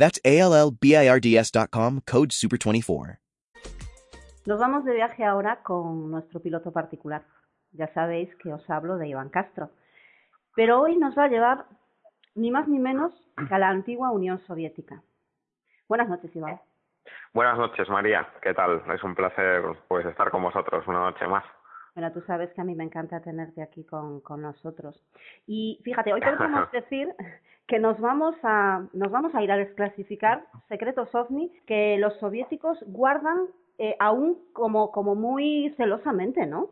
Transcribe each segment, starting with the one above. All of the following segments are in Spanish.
That's ALLBIRDS.com, code SUPER24. Nos vamos de viaje ahora con nuestro piloto particular. Ya sabéis que os hablo de Iván Castro. Pero hoy nos va a llevar ni más ni menos que a la antigua Unión Soviética. Buenas noches, Iván. Buenas noches, María. ¿Qué tal? Es un placer pues estar con vosotros una noche más. Bueno, tú sabes que a mí me encanta tenerte aquí con, con nosotros. Y fíjate, hoy podemos decir que nos vamos a nos vamos a ir a desclasificar secretos ovni que los soviéticos guardan eh, aún como como muy celosamente, ¿no?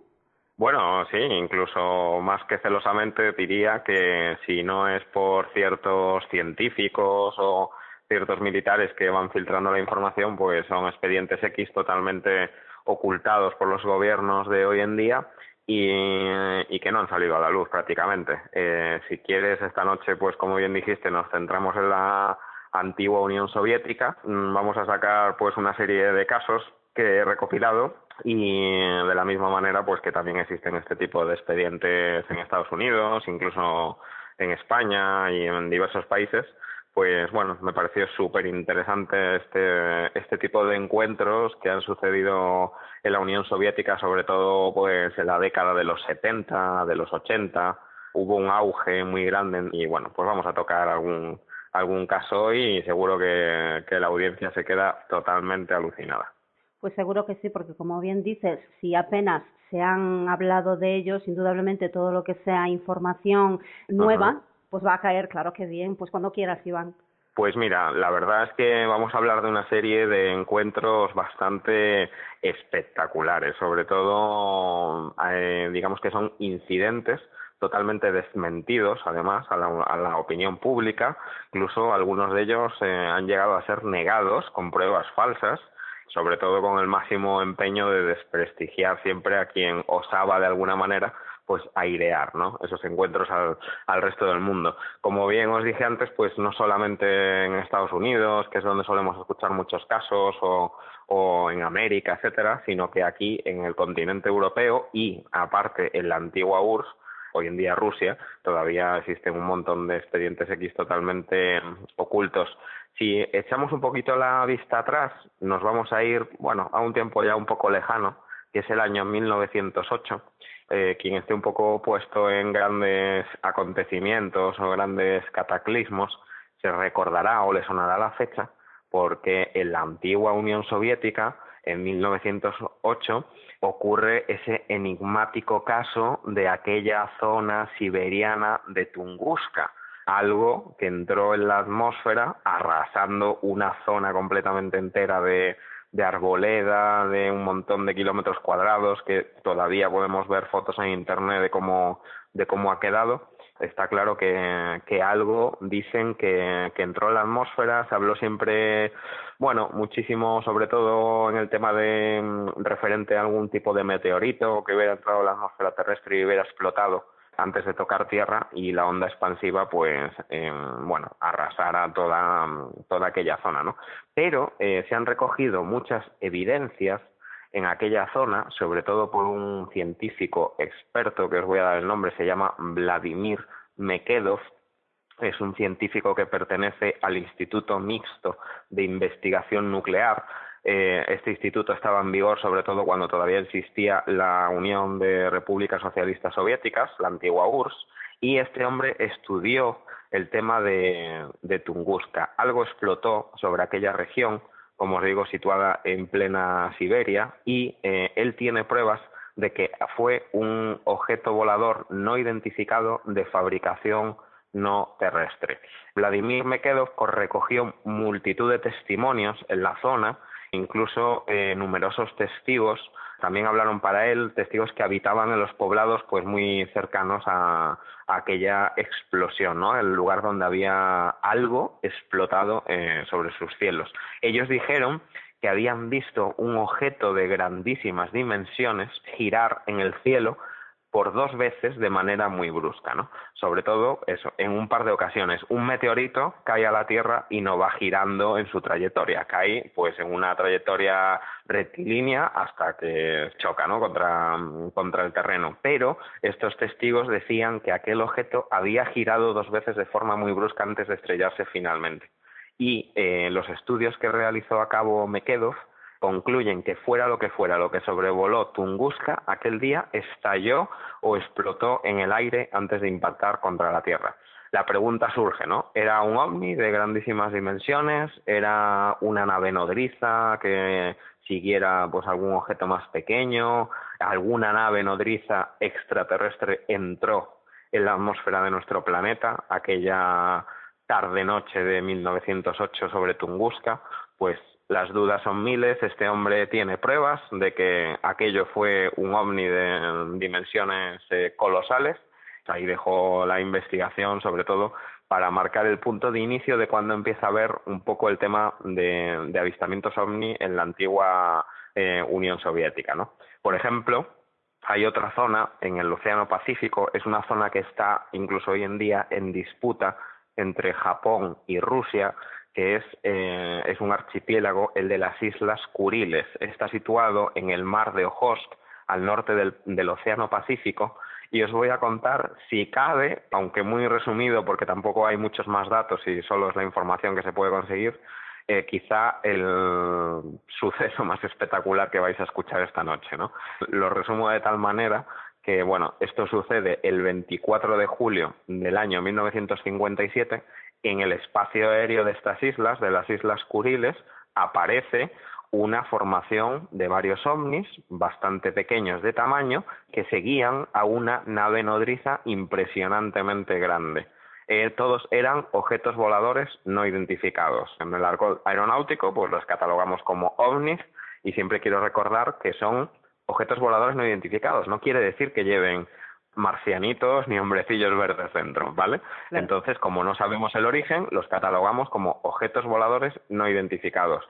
Bueno, sí, incluso más que celosamente diría que si no es por ciertos científicos o ciertos militares que van filtrando la información, pues son expedientes X totalmente ocultados por los gobiernos de hoy en día y, que no han salido a la luz prácticamente. Eh, si quieres, esta noche, pues como bien dijiste, nos centramos en la antigua Unión Soviética. Mm, vamos a sacar pues una serie de casos que he recopilado y de la misma manera pues que también existen este tipo de expedientes en Estados Unidos, incluso en España y en diversos países, pues bueno, me pareció súper interesante este, este tipo de encuentros que han sucedido en la Unión Soviética, sobre todo pues en la década de los 70, de los 80, hubo un auge muy grande y bueno, pues vamos a tocar algún, algún caso hoy y seguro que la audiencia se queda totalmente alucinada. Pues seguro que sí, porque como bien dices, si apenas se han hablado de ellos, indudablemente todo lo que sea información nueva, pues va a caer, claro que bien, pues cuando quieras, Iván. Pues mira, la verdad es que vamos a hablar de una serie de encuentros bastante espectaculares, sobre todo, eh, digamos que son incidentes totalmente desmentidos, además, a la, opinión pública. Incluso algunos de ellos eh, han llegado a ser negados con pruebas falsas sobre todo con el máximo empeño de desprestigiar siempre a quien osaba de alguna manera pues airear ¿no? esos encuentros al, al resto del mundo. Como bien os dije antes, pues no solamente en Estados Unidos, que es donde solemos escuchar muchos casos, o, o en América, etcétera, sino que aquí en el continente europeo y aparte en la antigua URSS, hoy en día Rusia, todavía existen un montón de expedientes X totalmente ocultos si echamos un poquito la vista atrás, nos vamos a ir, bueno, a un tiempo ya un poco lejano, que es el año 1908. Eh, quien esté un poco puesto en grandes acontecimientos o grandes cataclismos, se recordará o le sonará la fecha, porque en la antigua Unión Soviética, en 1908, ocurre ese enigmático caso de aquella zona siberiana de Tunguska, algo que entró en la atmósfera arrasando una zona completamente entera de, de arboleda, de un montón de kilómetros cuadrados, que todavía podemos ver fotos en internet de cómo, de cómo ha quedado. Está claro que, que algo dicen que, que entró en la atmósfera, se habló siempre, bueno, muchísimo, sobre todo en el tema de referente a algún tipo de meteorito que hubiera entrado en la atmósfera terrestre y hubiera explotado antes de tocar tierra y la onda expansiva pues eh, bueno arrasara toda toda aquella zona no pero eh, se han recogido muchas evidencias en aquella zona sobre todo por un científico experto que os voy a dar el nombre se llama Vladimir Mekedov. Es un científico que pertenece al Instituto Mixto de Investigación Nuclear eh, este instituto estaba en vigor sobre todo cuando todavía existía la Unión de Repúblicas Socialistas Soviéticas, la antigua URSS, y este hombre estudió el tema de, Tunguska. Algo explotó sobre aquella región, como os digo, situada en plena Siberia, y eh, él tiene pruebas de que fue un objeto volador no identificado de fabricación no terrestre. Vladimir Mekedov recogió multitud de testimonios en la zona Incluso eh, numerosos testigos también hablaron para él, testigos que habitaban en los poblados pues muy cercanos a, aquella explosión, ¿no? El lugar donde había algo explotado eh, sobre sus cielos. Ellos dijeron que habían visto un objeto de grandísimas dimensiones girar en el cielo por dos veces de manera muy brusca, ¿no? Sobre todo eso, en un par de ocasiones. Un meteorito cae a la Tierra y no va girando en su trayectoria, cae pues en una trayectoria rectilínea hasta que choca, ¿no? Contra, contra el terreno. Pero estos testigos decían que aquel objeto había girado dos veces de forma muy brusca antes de estrellarse finalmente. Y eh, los estudios que realizó a cabo Mekedov concluyen que fuera lo que fuera lo que sobrevoló Tunguska, aquel día estalló o explotó en el aire antes de impactar contra la Tierra. La pregunta surge, ¿no? ¿Era un ovni de grandísimas dimensiones? ¿Era una nave nodriza que siguiera pues algún objeto más pequeño? ¿Alguna nave nodriza extraterrestre entró en la atmósfera de nuestro planeta aquella tarde-noche de 1908 sobre Tunguska? Pues las dudas son miles. Este hombre tiene pruebas de que aquello fue un ovni de dimensiones eh, colosales. Ahí dejó la investigación, sobre todo, para marcar el punto de inicio de cuando empieza a ver un poco el tema de, avistamientos ovni en la antigua eh, Unión Soviética. ¿no? Por ejemplo, hay otra zona en el Océano Pacífico, es una zona que está incluso hoy en día en disputa entre Japón y Rusia, que es, eh, es un archipiélago, el de las Islas Kuriles. Está situado en el mar de Ojotsk, al norte del, del Océano Pacífico, y os voy a contar, si cabe, aunque muy resumido porque tampoco hay muchos más datos y solo es la información que se puede conseguir, eh, quizá el suceso más espectacular que vais a escuchar esta noche. ¿no? Lo resumo de tal manera que, bueno, esto sucede el 24 de julio del año 1957 en el espacio aéreo de estas islas, de las Islas Kuriles, aparece una formación de varios ovnis bastante pequeños de tamaño que seguían a una nave nodriza impresionantemente grande. Eh, todos eran objetos voladores no identificados. En el arco aeronáutico, pues los catalogamos como ovnis y siempre quiero recordar que son objetos voladores no identificados. No quiere decir que lleven marcianitos ni hombrecillos verdes dentro, ¿vale? Entonces, como no sabemos el origen, los catalogamos como objetos voladores no identificados.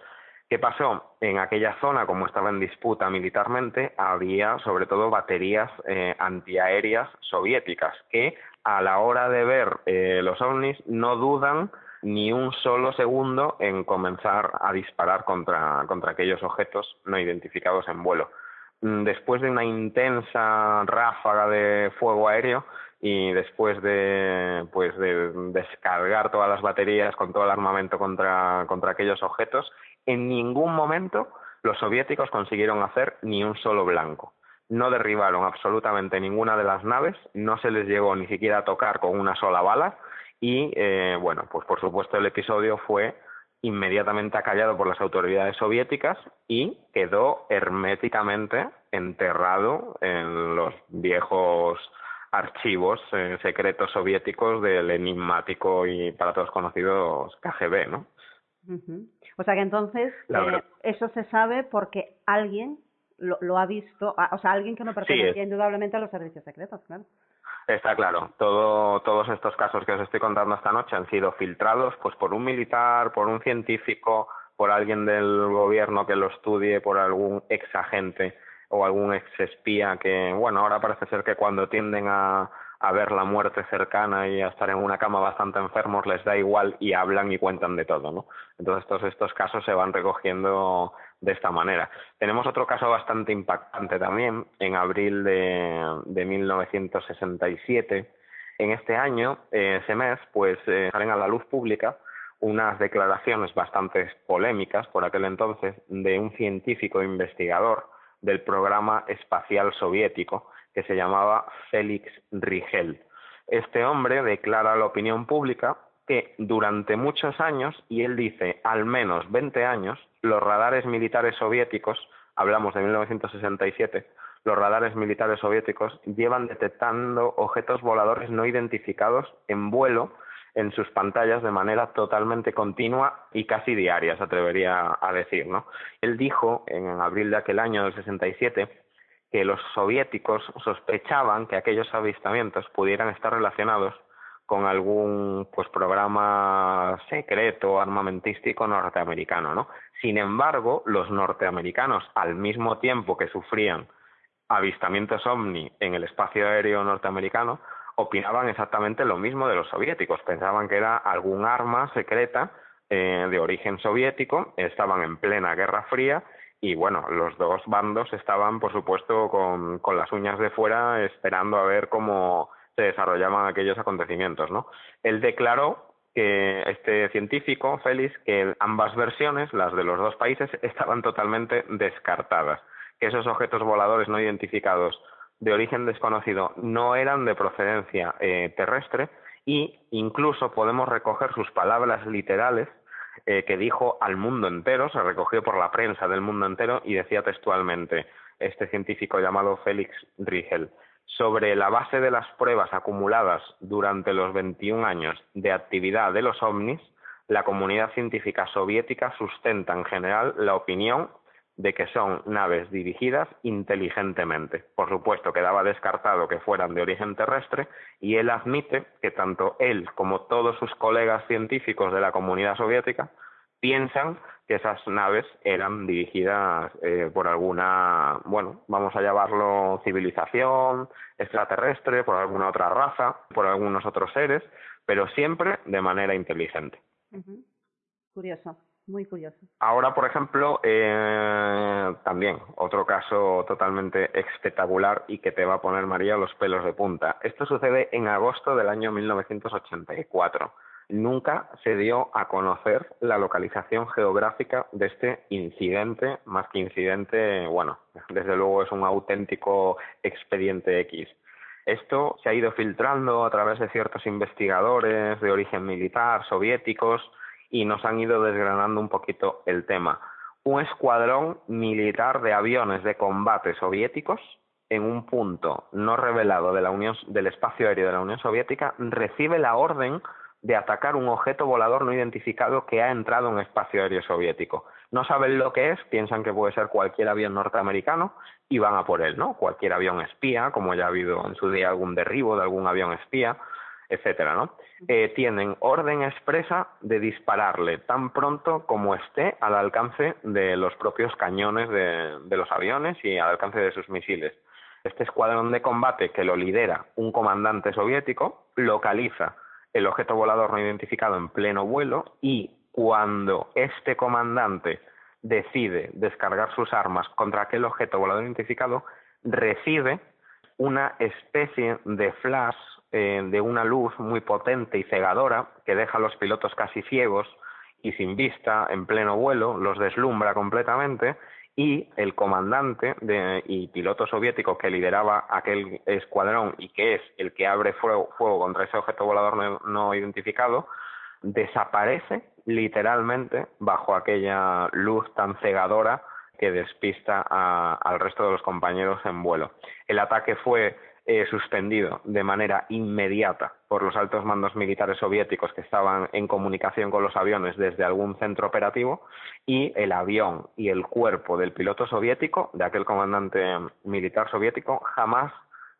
¿Qué pasó? En aquella zona, como estaba en disputa militarmente, había sobre todo baterías eh, antiaéreas soviéticas que a la hora de ver eh, los ovnis no dudan ni un solo segundo en comenzar a disparar contra, contra aquellos objetos no identificados en vuelo. Mm, después de una intensa ráfaga de fuego aéreo y después de pues de descargar todas las baterías con todo el armamento contra, contra aquellos objetos, en ningún momento los soviéticos consiguieron hacer ni un solo blanco. No derribaron absolutamente ninguna de las naves, no se les llegó ni siquiera a tocar con una sola bala y eh, bueno, pues por supuesto el episodio fue inmediatamente acallado por las autoridades soviéticas y quedó herméticamente enterrado en los viejos archivos eh, secretos soviéticos del enigmático y para todos conocidos KGB, ¿no? O sea que entonces eh, eso se sabe porque alguien lo, ha visto, o sea, alguien que no pertenecía indudablemente a los servicios secretos, claro. Está claro, Todo, todos estos casos que os estoy contando esta noche han sido filtrados pues por un militar, por un científico, por alguien del gobierno que lo estudie, por algún ex agente o algún ex espía que, bueno, ahora parece ser que cuando tienden a, a ver la muerte cercana y a estar en una cama bastante enfermos les da igual y hablan y cuentan de todo, ¿no? Entonces todos estos casos se van recogiendo de esta manera. Tenemos otro caso bastante impactante también, en abril de, de 1967. En este año, eh, ese mes, pues eh, salen a la luz pública unas declaraciones bastante polémicas por aquel entonces de un científico investigador del programa espacial soviético que se llamaba Félix Rigel. Este hombre declara a la opinión pública que durante muchos años, y él dice al menos 20 años, los radares militares soviéticos, hablamos de 1967, los radares militares soviéticos llevan detectando objetos voladores no identificados en vuelo en sus pantallas de manera totalmente continua y casi diaria, se atrevería a decir, ¿no? Él dijo en abril de aquel año del 67 que los soviéticos sospechaban que aquellos avistamientos pudieran estar relacionados con algún pues programa secreto armamentístico norteamericano, ¿no? Sin embargo, los norteamericanos al mismo tiempo que sufrían avistamientos ovni en el espacio aéreo norteamericano, opinaban exactamente lo mismo de los soviéticos, pensaban que era algún arma secreta eh, de origen soviético, estaban en plena Guerra Fría y bueno, los dos bandos estaban, por supuesto, con, con las uñas de fuera esperando a ver cómo se desarrollaban aquellos acontecimientos, ¿no? Él declaró que este científico, Félix, que ambas versiones, las de los dos países, estaban totalmente descartadas, que esos objetos voladores no identificados de origen desconocido no eran de procedencia eh, terrestre y incluso podemos recoger sus palabras literales eh, que dijo al mundo entero, se recogió por la prensa del mundo entero y decía textualmente este científico llamado Félix Rigel sobre la base de las pruebas acumuladas durante los 21 años de actividad de los ovnis, la comunidad científica soviética sustenta en general la opinión de que son naves dirigidas inteligentemente. Por supuesto, quedaba descartado que fueran de origen terrestre y él admite que tanto él como todos sus colegas científicos de la comunidad soviética piensan que esas naves eran dirigidas eh, por alguna, bueno, vamos a llamarlo civilización extraterrestre, por alguna otra raza, por algunos otros seres, pero siempre de manera inteligente. Curioso. Muy curioso. Ahora, por ejemplo, eh, también otro caso totalmente espectacular y que te va a poner, María, los pelos de punta. Esto sucede en agosto del año 1984. Nunca se dio a conocer la localización geográfica de este incidente, más que incidente, bueno, desde luego es un auténtico expediente X. Esto se ha ido filtrando a través de ciertos investigadores de origen militar, soviéticos, y nos han ido desgranando un poquito el tema. Un escuadrón militar de aviones de combate soviéticos en un punto no revelado de la Unión, del espacio aéreo de la Unión Soviética recibe la orden de atacar un objeto volador no identificado que ha entrado en espacio aéreo soviético. No saben lo que es, piensan que puede ser cualquier avión norteamericano y van a por él, ¿no? Cualquier avión espía, como ya ha habido en su día algún derribo de algún avión espía, etcétera, ¿no? Eh, tienen orden expresa de dispararle tan pronto como esté al alcance de los propios cañones de, de los aviones y al alcance de sus misiles. Este escuadrón de combate que lo lidera un comandante soviético localiza el objeto volador no identificado en pleno vuelo y cuando este comandante decide descargar sus armas contra aquel objeto volador identificado, recibe una especie de flash eh, de una luz muy potente y cegadora que deja a los pilotos casi ciegos y sin vista en pleno vuelo, los deslumbra completamente y el comandante de, y piloto soviético que lideraba aquel escuadrón y que es el que abre fuego, contra ese objeto volador no, identificado, desaparece literalmente bajo aquella luz tan cegadora que despista al resto de los compañeros en vuelo. El ataque fue eh, suspendido de manera inmediata por los altos mandos militares soviéticos que estaban en comunicación con los aviones desde algún centro operativo y el avión y el cuerpo del piloto soviético, de aquel comandante militar soviético, jamás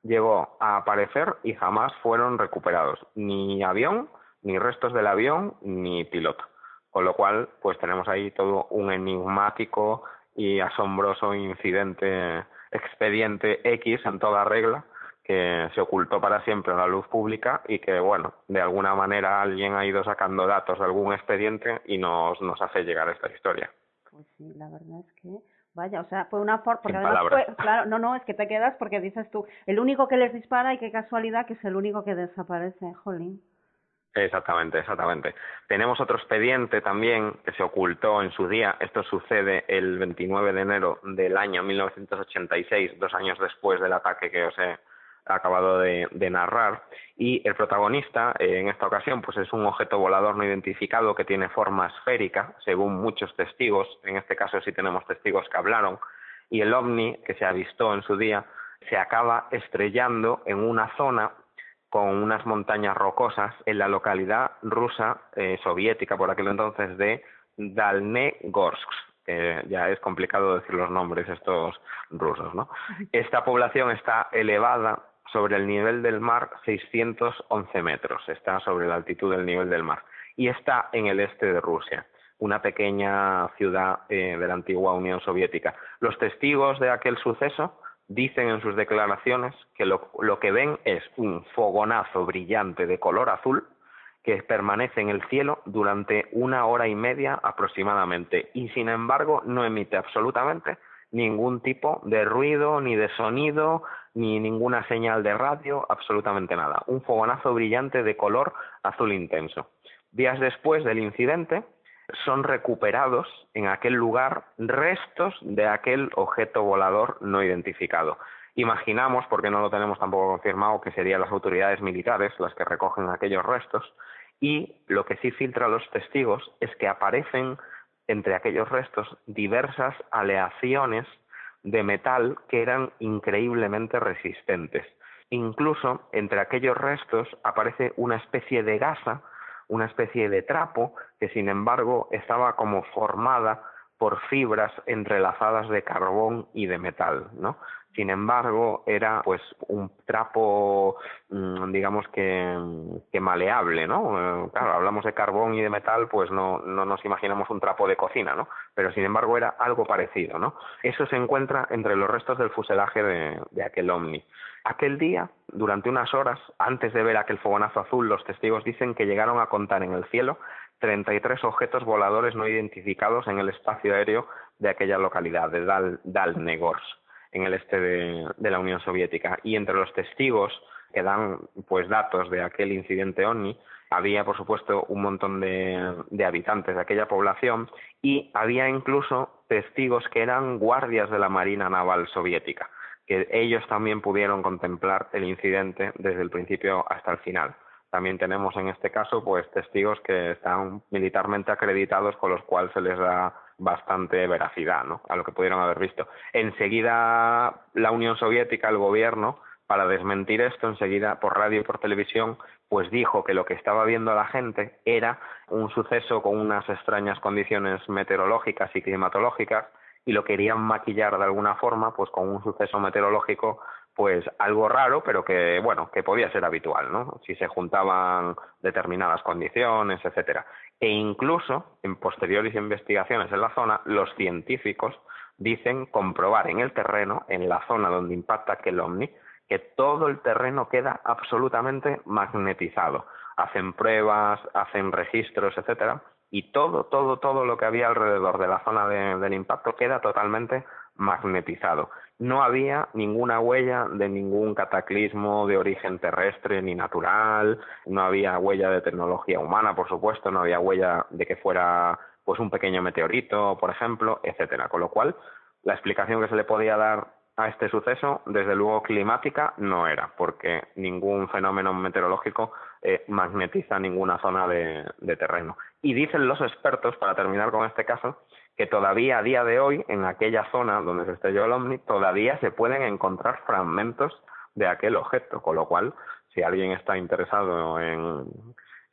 llegó a aparecer y jamás fueron recuperados. Ni avión, ni restos del avión, ni piloto. Con lo cual, pues tenemos ahí todo un enigmático y asombroso incidente, expediente X en toda regla, que se ocultó para siempre en la luz pública y que, bueno, de alguna manera alguien ha ido sacando datos de algún expediente y nos, nos hace llegar esta historia. Pues sí, la verdad es que, vaya, o sea, fue una forma, porque además fue, claro, no, no, es que te quedas porque dices tú, el único que les dispara y qué casualidad que es el único que desaparece, jolín. Exactamente, exactamente. Tenemos otro expediente también que se ocultó en su día. Esto sucede el 29 de enero del año 1986, dos años después del ataque que os he acabado de, narrar. Y el protagonista eh, en esta ocasión pues es un objeto volador no identificado que tiene forma esférica según muchos testigos. En este caso sí tenemos testigos que hablaron. Y el ovni que se avistó en su día se acaba estrellando en una zona con unas montañas rocosas en la localidad rusa eh, soviética por aquel entonces de Dalnegorsk ya es complicado decir los nombres estos rusos, ¿no? Esta población está elevada sobre el nivel del mar 611 metros, está sobre la altitud del nivel del mar. Y está en el este de Rusia, una pequeña ciudad eh, de la antigua Unión Soviética. Los testigos de aquel suceso dicen en sus declaraciones que lo, lo que ven es un fogonazo brillante de color azul que permanece en el cielo durante una hora y media aproximadamente. Y sin embargo no emite absolutamente ningún tipo de ruido, ni de sonido, ni ninguna señal de radio, absolutamente nada. Un fogonazo brillante de color azul intenso. Días después del incidente, son recuperados en aquel lugar restos de aquel objeto volador no identificado. Imaginamos, porque no lo tenemos tampoco confirmado, que serían las autoridades militares las que recogen aquellos restos y lo que sí filtra a los testigos es que aparecen entre aquellos restos diversas aleaciones de metal que eran increíblemente resistentes. Incluso entre aquellos restos aparece una especie de gasa, una especie de trapo, que sin embargo estaba como formada por fibras entrelazadas de carbón y de metal, ¿no? Sin embargo, era pues un trapo, mm, digamos que, maleable, ¿no? Eh, claro, hablamos de carbón y de metal, pues no, no nos imaginamos un trapo de cocina, ¿no? Pero sin embargo era algo parecido, ¿no? Eso se encuentra entre los restos del fuselaje de, de aquel ovni. Aquel día, durante unas horas, antes de ver aquel fogonazo azul, los testigos dicen que llegaron a contar en el cielo 33 objetos voladores no identificados en el espacio aéreo de aquella localidad, de Dal, Dalnegorsk en el este de, la Unión Soviética. Y entre los testigos que dan pues datos de aquel incidente OVNI, había por supuesto un montón de, de, habitantes de aquella población y había incluso testigos que eran guardias de la Marina Naval Soviética, que ellos también pudieron contemplar el incidente desde el principio hasta el final. También tenemos en este caso pues testigos que están militarmente acreditados con los cuales se les da bastante veracidad ¿no? a lo que pudieron haber visto. Enseguida la Unión Soviética, el gobierno, para desmentir esto, enseguida por radio y por televisión, pues dijo que lo que estaba viendo la gente era un suceso con unas extrañas condiciones meteorológicas y climatológicas y lo querían maquillar de alguna forma pues con un suceso meteorológico pues algo raro, pero que bueno, que podía ser habitual, ¿no? Si se juntaban determinadas condiciones, etcétera. E incluso en posteriores investigaciones en la zona, los científicos dicen comprobar en el terreno, en la zona donde impacta aquel ovni, que todo el terreno queda absolutamente magnetizado. Hacen pruebas, hacen registros, etcétera, y todo, todo, todo lo que había alrededor de la zona del impacto queda totalmente magnetizado. No había ninguna huella de ningún cataclismo de origen terrestre ni natural, no había huella de tecnología humana, por supuesto, no había huella de que fuera pues un pequeño meteorito, por ejemplo, etcétera. Con lo cual, la explicación que se le podía dar a este suceso, desde luego climática, no era, porque ningún fenómeno meteorológico eh, magnetiza ninguna zona de terreno. Y dicen los expertos, para terminar con este caso, que todavía a día de hoy, en aquella zona donde se estrelló el ovni, todavía se pueden encontrar fragmentos de aquel objeto, con lo cual, si alguien está interesado en,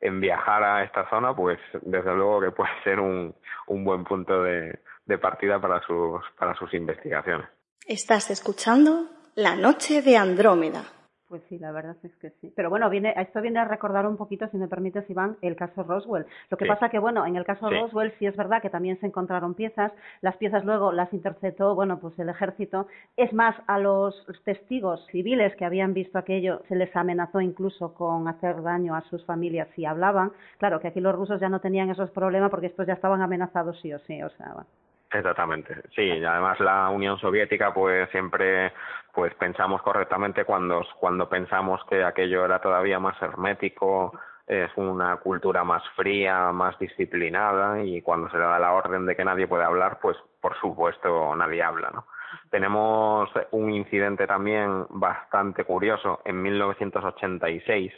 en viajar a esta zona, pues desde luego que puede ser un, un buen punto de, de partida para sus, para sus investigaciones. Estás escuchando La Noche de Andrómeda. Pues sí, la verdad es que sí. Pero bueno, viene, esto viene a recordar un poquito, si me permites, Iván, el caso Roswell. Lo que pasa que, bueno, en el caso Roswell sí es verdad que también se encontraron piezas. Las piezas luego las interceptó, bueno, pues el ejército. Es más, a los testigos civiles que habían visto aquello se les amenazó incluso con hacer daño a sus familias si hablaban. Claro que aquí los rusos ya no tenían esos problemas porque estos ya estaban amenazados sí o sí, o sea, bueno. Exactamente, sí, y además la Unión Soviética pues siempre pues pensamos correctamente cuando, cuando pensamos que aquello era todavía más hermético, es una cultura más fría, más disciplinada y cuando se le da la orden de que nadie puede hablar, pues por supuesto nadie habla, ¿no? Tenemos un incidente también bastante curioso en 1986.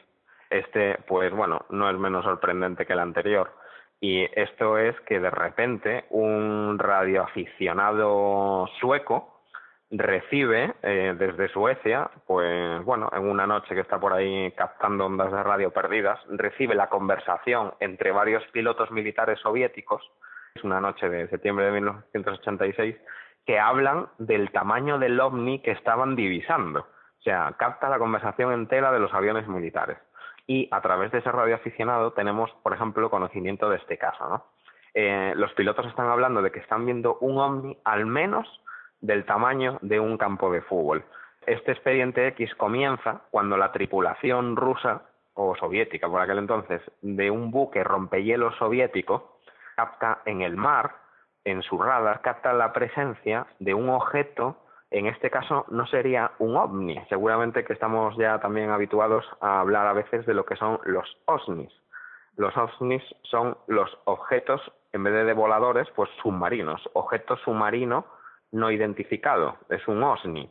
Este, pues bueno, no es menos sorprendente que el anterior y esto es que de repente un radioaficionado sueco recibe eh, desde Suecia, pues bueno, en una noche que está por ahí captando ondas de radio perdidas, recibe la conversación entre varios pilotos militares soviéticos, es una noche de septiembre de 1986, que hablan del tamaño del ovni que estaban divisando O sea, capta la conversación entera de los aviones militares. Y a través de ese radioaficionado tenemos, por ejemplo, conocimiento de este caso, ¿no? Eh, los pilotos están hablando de que están viendo un ovni al menos del tamaño de un campo de fútbol. Este expediente X comienza cuando la tripulación rusa o soviética por aquel entonces de un buque rompehielos soviético capta en el mar, en su radar, capta la presencia de un objeto, en este caso no sería un ovni, seguramente que estamos ya también habituados a hablar a veces de lo que son los OSNIs. Los OSNIs son los objetos, en vez de voladores, pues submarinos, objeto submarino no identificado, es un OSNI.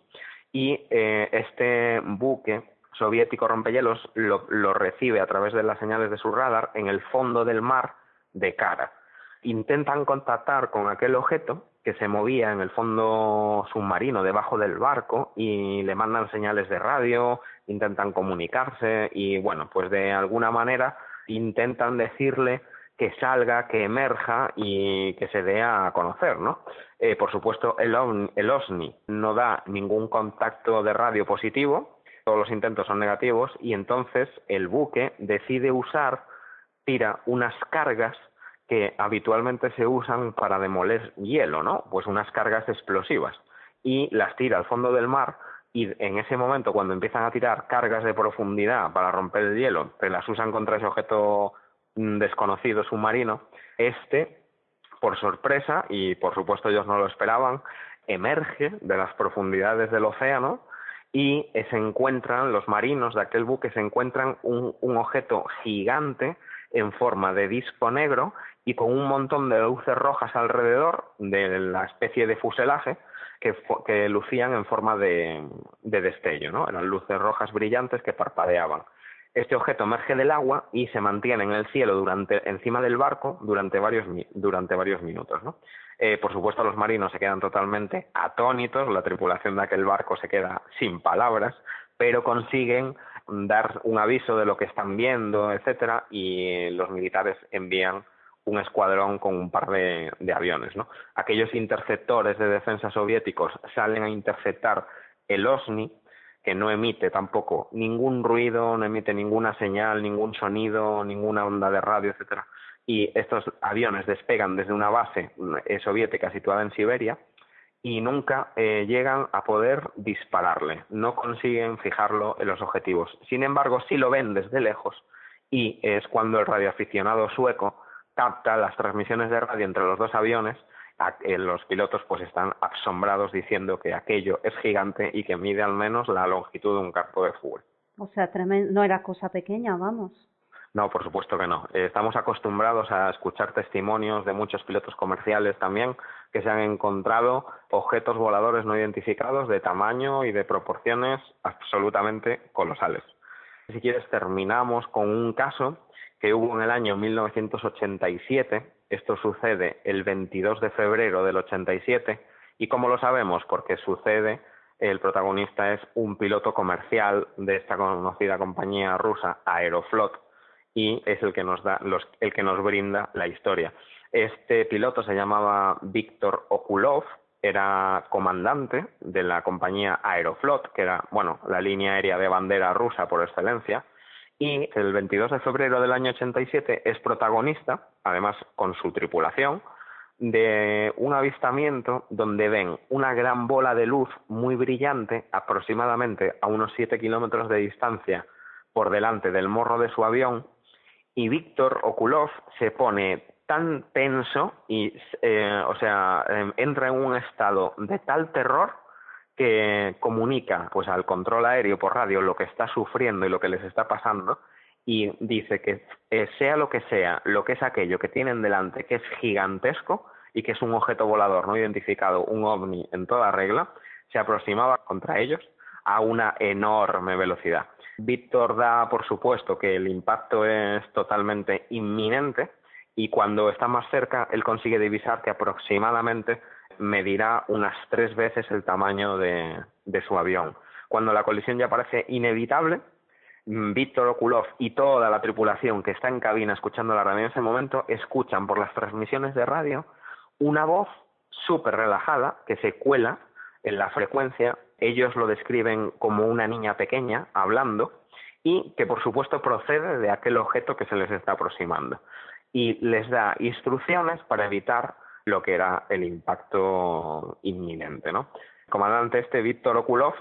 Y eh, este buque soviético rompehielos lo, lo recibe a través de las señales de su radar en el fondo del mar de cara. Intentan contactar con aquel objeto que se movía en el fondo submarino debajo del barco y le mandan señales de radio, intentan comunicarse y bueno, pues de alguna manera intentan decirle que salga, que emerja y que se dé a conocer, ¿no? Eh, por supuesto, el, el OSNI no da ningún contacto de radio positivo, todos los intentos son negativos y entonces el buque decide usar, tira unas cargas que habitualmente se usan para demoler hielo, ¿no? Pues unas cargas explosivas y las tira al fondo del mar y en ese momento cuando empiezan a tirar cargas de profundidad para romper el hielo, que las usan contra ese objeto desconocido submarino, este, por sorpresa, y por supuesto ellos no lo esperaban, emerge de las profundidades del océano y se encuentran, los marinos de aquel buque se encuentran un, objeto gigante en forma de disco negro y con un montón de luces rojas alrededor de la especie de fuselaje que, que lucían en forma de, de destello, ¿no? Eran luces rojas brillantes que parpadeaban. Este objeto emerge del agua y se mantiene en el cielo durante, encima del barco durante varios, durante varios minutos. Eh, por supuesto, los marinos se quedan totalmente atónitos, la tripulación de aquel barco se queda sin palabras, pero consiguen dar un aviso de lo que están viendo, etcétera, y los militares envían un escuadrón con un par de, aviones. Aquellos interceptores de defensa soviéticos salen a interceptar el OSNI, que no emite tampoco ningún ruido, no emite ninguna señal, ningún sonido, ninguna onda de radio, etcétera. Y estos aviones despegan desde una base eh, soviética situada en Siberia y nunca eh, llegan a poder dispararle, no consiguen fijarlo en los objetivos. Sin embargo, sí lo ven desde lejos y es cuando el radioaficionado sueco capta las transmisiones de radio entre los dos aviones los pilotos pues están asombrados diciendo que aquello es gigante y que mide al menos la longitud de un campo de fútbol. O sea, no era cosa pequeña, vamos. No, por supuesto que no. Eh, estamos acostumbrados a escuchar testimonios de muchos pilotos comerciales también que se han encontrado objetos voladores no identificados de tamaño y de proporciones absolutamente colosales. Si quieres, terminamos con un caso que hubo en el año 1987 esto sucede el 22 de febrero del 87 y ¿cómo lo sabemos? Porque sucede, el protagonista es un piloto comercial de esta conocida compañía rusa Aeroflot y es el que nos da el que nos brinda la historia. Este piloto se llamaba Víctor Okulov, era comandante de la compañía Aeroflot, que era, bueno, la línea aérea de bandera rusa por excelencia, y el 22 de febrero del año 87 es protagonista, además con su tripulación, de un avistamiento donde ven una gran bola de luz muy brillante, aproximadamente a unos 7 kilómetros de distancia por delante del morro de su avión, y Víctor Okulov se pone tan tenso y, eh, o sea, em, entra en un estado de tal terror que comunica pues al control aéreo por radio lo que está sufriendo y lo que les está pasando y dice que eh, sea lo que sea, lo que es aquello que tienen delante, que es gigantesco y que es un objeto volador no identificado, un ovni en toda regla, se aproximaba contra ellos a una enorme velocidad. Víctor da por supuesto que el impacto es totalmente inminente y cuando está más cerca él consigue divisar que aproximadamente medirá unas tres veces el tamaño de, su avión. Cuando la colisión ya parece inevitable, mm, Víctor Okulov y toda la tripulación que está en cabina escuchando la radio en ese momento escuchan por las transmisiones de radio una voz súper relajada que se cuela en la frecuencia ellos lo describen como una niña pequeña hablando y que por supuesto procede de aquel objeto que se les está aproximando y les da instrucciones para evitar lo que era el impacto inminente. ¿no? Comandante este, Víctor Okulov,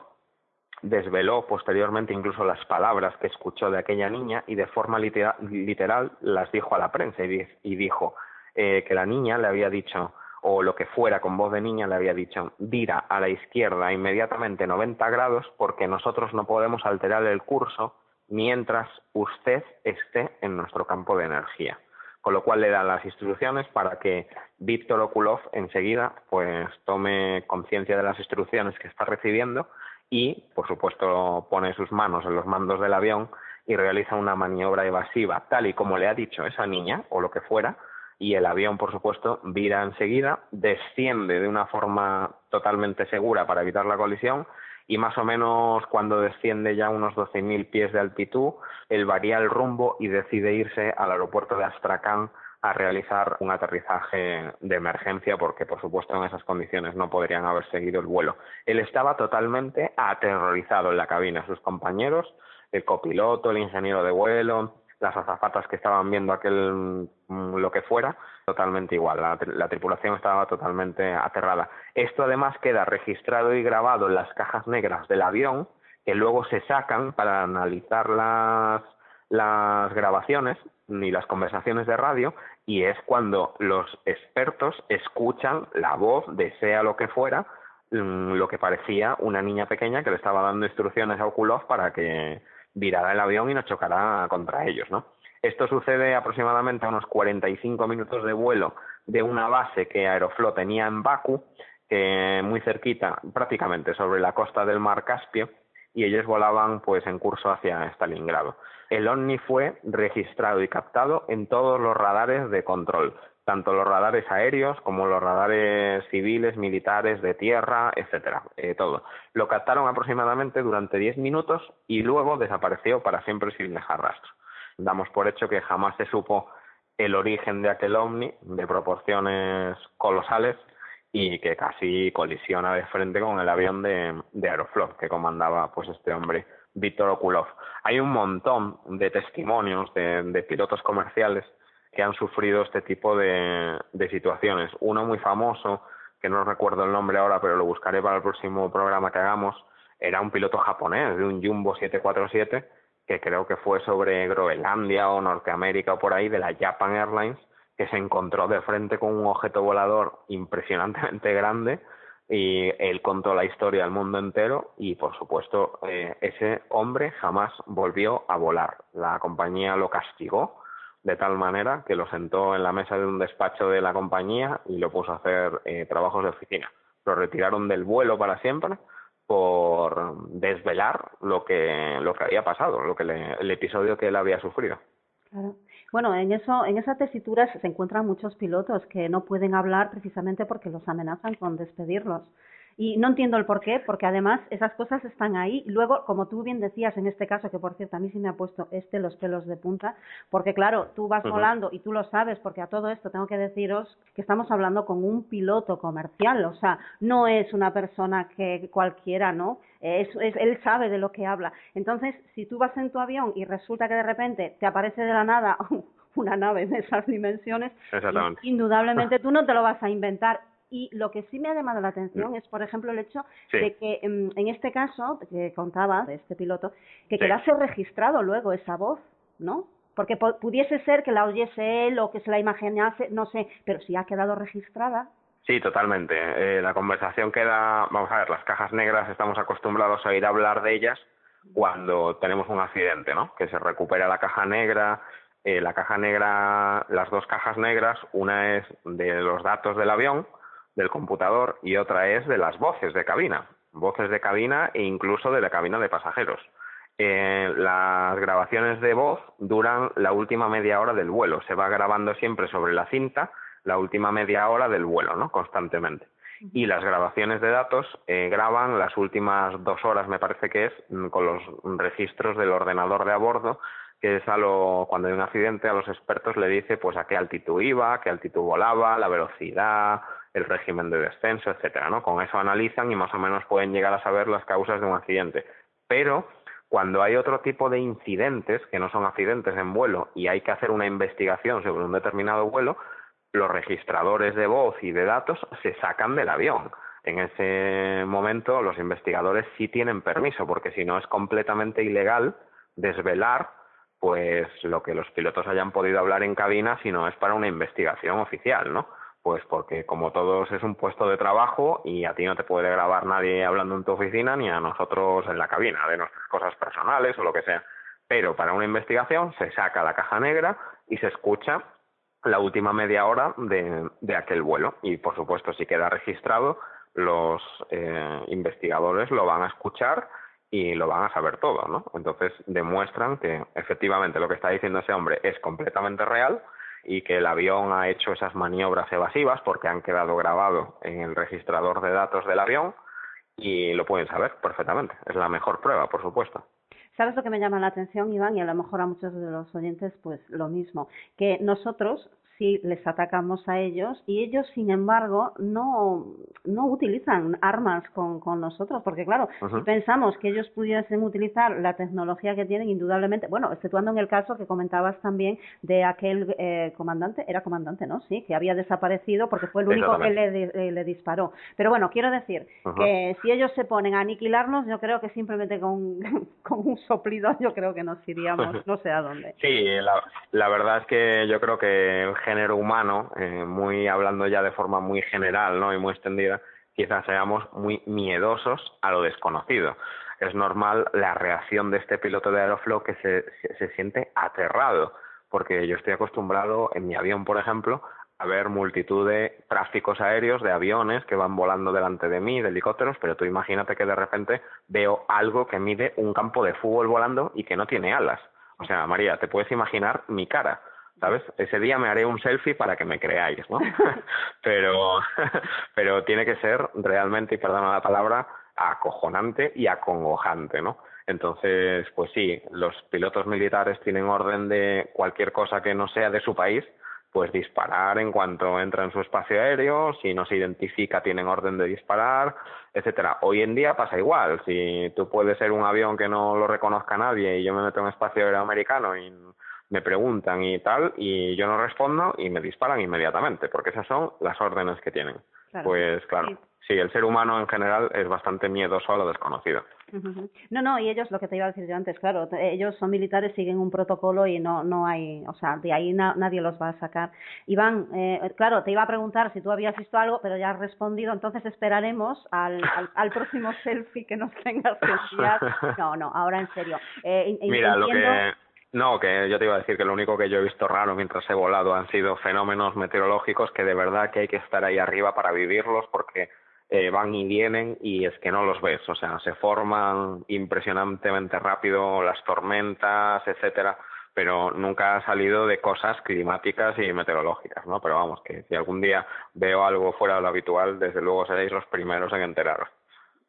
desveló posteriormente incluso las palabras que escuchó de aquella niña y de forma literal las dijo a la prensa y, dijo eh, que la niña le había dicho o lo que fuera con voz de niña le había dicho vira a la izquierda inmediatamente 90 grados porque nosotros no podemos alterar el curso mientras usted esté en nuestro campo de energía con lo cual le da las instrucciones para que Víctor Okulov enseguida pues tome conciencia de las instrucciones que está recibiendo y por supuesto pone sus manos en los mandos del avión y realiza una maniobra evasiva tal y como le ha dicho esa niña o lo que fuera y el avión por supuesto vira enseguida, desciende de una forma totalmente segura para evitar la colisión y más o menos cuando desciende ya unos 12.000 pies de altitud, él varía el rumbo y decide irse al aeropuerto de Astrakhan a realizar un aterrizaje de emergencia porque por supuesto en esas condiciones no podrían haber seguido el vuelo. Él estaba totalmente aterrorizado en la cabina, sus compañeros, el copiloto, el ingeniero de vuelo, las azafatas que estaban viendo aquel mm, lo que fuera, totalmente igual. La, tripulación estaba totalmente aterrada. Esto además queda registrado y grabado en las cajas negras del avión, que luego se sacan para analizar las, las grabaciones y las conversaciones de radio, y es cuando los expertos escuchan la voz de sea lo que fuera, mm, lo que parecía una niña pequeña que le estaba dando instrucciones a Okulov para que virará el avión y no chocará contra ellos, ¿no? Esto sucede aproximadamente a unos 45 minutos de vuelo de una base que Aeroflot tenía en Baku, que muy cerquita, prácticamente sobre la costa del mar Caspio, y ellos volaban pues en curso hacia Stalingrado. El OVNI fue registrado y captado en todos los radares de control, tanto los radares aéreos como los radares civiles, militares, de tierra, etcétera, eh, todo. Lo captaron aproximadamente durante 10 minutos y luego desapareció para siempre sin dejar rastro. Damos por hecho que jamás se supo el origen de aquel ovni de proporciones colosales y que casi colisiona de frente con el avión de, de Aeroflot que comandaba pues este hombre Víctor Okulov. Hay un montón de testimonios de pilotos comerciales que han sufrido este tipo de, situaciones. Uno muy famoso, que no recuerdo el nombre ahora, pero lo buscaré para el próximo programa que hagamos, era un piloto japonés de un Jumbo 747 que creo que fue sobre Groenlandia o Norteamérica o por ahí, de la Japan Airlines, que se encontró de frente con un objeto volador impresionantemente grande y él contó la historia al mundo entero y por supuesto eh, ese hombre jamás volvió a volar. La compañía lo castigó de tal manera que lo sentó en la mesa de un despacho de la compañía y lo puso a hacer eh, trabajos de oficina. Lo retiraron del vuelo para siempre por desvelar lo que lo que había pasado, lo que el episodio que él había sufrido. Claro. Bueno, en eso, en esas tesituras se encuentran muchos pilotos que no pueden hablar precisamente porque los amenazan con despedirlos. Y no entiendo el por qué, porque además esas cosas están ahí. Luego, como tú bien decías en este caso, que por cierto a mí sí me ha puesto este los pelos de punta, porque claro, tú vas volando y tú lo sabes, porque a todo esto tengo que deciros que estamos hablando con un piloto comercial, o sea, no es una persona que cualquiera, ¿no? Es, es, él sabe de lo que habla. Entonces, si tú vas en tu avión y resulta que de repente te aparece de la nada una nave de esas dimensiones, indudablemente tú no te lo vas a inventar y lo que sí me ha llamado la atención es, por ejemplo, el hecho de que em, en este caso que contaba de este piloto, que quedase registrado luego esa voz, ¿no? Porque pudiese ser que la oyese él o que se la imaginase, no sé, pero si ha quedado registrada. Sí, totalmente. Eh, la conversación queda, vamos a ver, las cajas negras estamos acostumbrados a ir a hablar de ellas cuando tenemos un accidente, ¿no? Que se recupera la caja negra, eh, la caja negra, las dos cajas negras, una es de los datos del avión del computador y otra es de las voces de cabina, voces de cabina e incluso de la cabina de pasajeros. Eh, las grabaciones de voz duran la última media hora del vuelo, se va grabando siempre sobre la cinta la última media hora del vuelo, ¿no? Constantemente. Y las grabaciones de datos eh, graban las últimas dos horas, me parece que es, mm, con los registros del ordenador de a bordo, que es a lo, cuando hay un accidente a los expertos le dice pues a qué altitud iba, a qué altitud volaba, la velocidad, el régimen de descenso, etcétera, ¿no? Con eso analizan y más o menos pueden llegar a saber las causas de un accidente. Pero cuando hay otro tipo de incidentes que no son accidentes en vuelo y hay que hacer una investigación sobre un determinado vuelo, los registradores de voz y de datos se sacan del avión. En ese momento los investigadores sí tienen permiso, porque si no es completamente ilegal desvelar pues lo que los pilotos hayan podido hablar en cabina si no es para una investigación oficial, ¿no? Pues porque como todos es un puesto de trabajo y a ti no te puede grabar nadie hablando en tu oficina ni a nosotros en la cabina de nuestras cosas personales o lo que sea. Pero para una investigación se saca la caja negra y se escucha la última media hora de, de aquel vuelo. Y por supuesto, si queda registrado, los eh, investigadores lo van a escuchar y lo van a saber todo, ¿no? Entonces demuestran que efectivamente lo que está diciendo ese hombre es completamente real y que el avión ha hecho esas maniobras evasivas porque han quedado grabados en el registrador de datos del avión y lo pueden saber perfectamente. Es la mejor prueba, por supuesto. ¿Sabes lo que me llama la atención, Iván? Y a lo mejor a muchos de los oyentes, pues lo mismo, que nosotros si les atacamos a ellos y ellos, sin embargo, no, no utilizan armas con, con nosotros, porque claro, si pensamos que ellos pudiesen utilizar la tecnología que tienen, indudablemente, bueno, exceptuando en el caso que comentabas también de aquel eh, comandante, era comandante, ¿no? Sí, que había desaparecido porque fue el único que le, eh, le, disparó. Pero bueno, quiero decir que si ellos se ponen a aniquilarnos, yo creo que simplemente con, con un soplido, yo creo que nos iríamos no sé a dónde. Sí, la, la verdad es que yo creo que género humano, eh, muy hablando ya de forma muy general ¿no? y muy extendida, quizás seamos muy miedosos a lo desconocido. Es normal la reacción de este piloto de Aeroflow que se, se siente aterrado, porque yo estoy acostumbrado en mi avión, por ejemplo, a ver multitud de tráficos aéreos, de aviones que van volando delante de mí, de helicópteros, pero tú imagínate que de repente veo algo que mide un campo de fútbol volando y que no tiene alas. O sea, María, te puedes imaginar mi cara. ¿Sabes? Ese día me haré un selfie para que me creáis, ¿no? pero, pero tiene que ser realmente, y perdona la palabra, acojonante y acongojante, ¿no? Entonces, pues sí, los pilotos militares tienen orden de cualquier cosa que no sea de su país, pues disparar en cuanto entra en su espacio aéreo, si no se identifica tienen orden de disparar, etcétera. Hoy en día pasa igual, si tú puedes ser un avión que no lo reconozca nadie y yo me meto en un espacio aéreo americano y me preguntan y tal, y yo no respondo y me disparan inmediatamente, porque esas son las órdenes que tienen. Pues claro, sí. el ser humano en general es bastante miedoso a lo desconocido. No, no, y ellos, lo que te iba a decir yo antes, claro, ellos son militares, siguen un protocolo y no, no hay, o sea, de ahí nadie los va a sacar. Iván, eh, claro, te iba a preguntar si tú habías visto algo, pero ya has respondido, entonces esperaremos al, al, próximo selfie que nos tengas que enviar. No, no, ahora en serio. Eh, Mira, lo que no, que yo te iba a decir que lo único que yo he visto raro mientras he volado han sido fenómenos meteorológicos que de verdad que hay que estar ahí arriba para vivirlos porque eh, van y vienen y es que no los ves, o sea, se forman impresionantemente rápido las tormentas, etcétera, pero nunca ha salido de cosas climáticas y meteorológicas, ¿no? Pero vamos, que si algún día veo algo fuera de lo habitual, desde luego seréis los primeros en enteraros.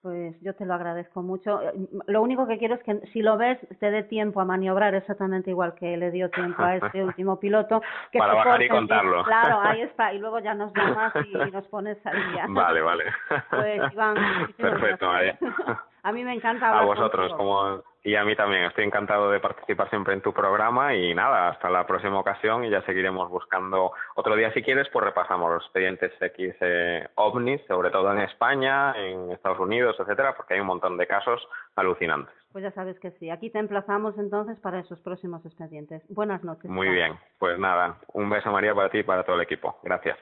Pues yo te lo agradezco mucho. Eh, lo único que quiero es que si lo ves te dé tiempo a maniobrar exactamente igual que le dio tiempo a este último piloto. Que Para bajar y contarlo. Claro, ahí está. Y luego ya nos llamas y, nos pones al día. Vale, vale. Pues Iván, Perfecto, María. A mí me encanta hablar A vosotros, como y a mí también. Estoy encantado de participar siempre en tu programa y nada, hasta la próxima ocasión y ya seguiremos buscando. Otro día, si quieres, pues repasamos los expedientes X eh, ovnis, sobre todo en España, en Estados Unidos, etcétera, porque hay un montón de casos alucinantes. Pues ya sabes que sí. Aquí te emplazamos entonces para esos próximos expedientes. Buenas noches. Muy bien. Pues nada, un beso María para ti y para todo el equipo. Gracias.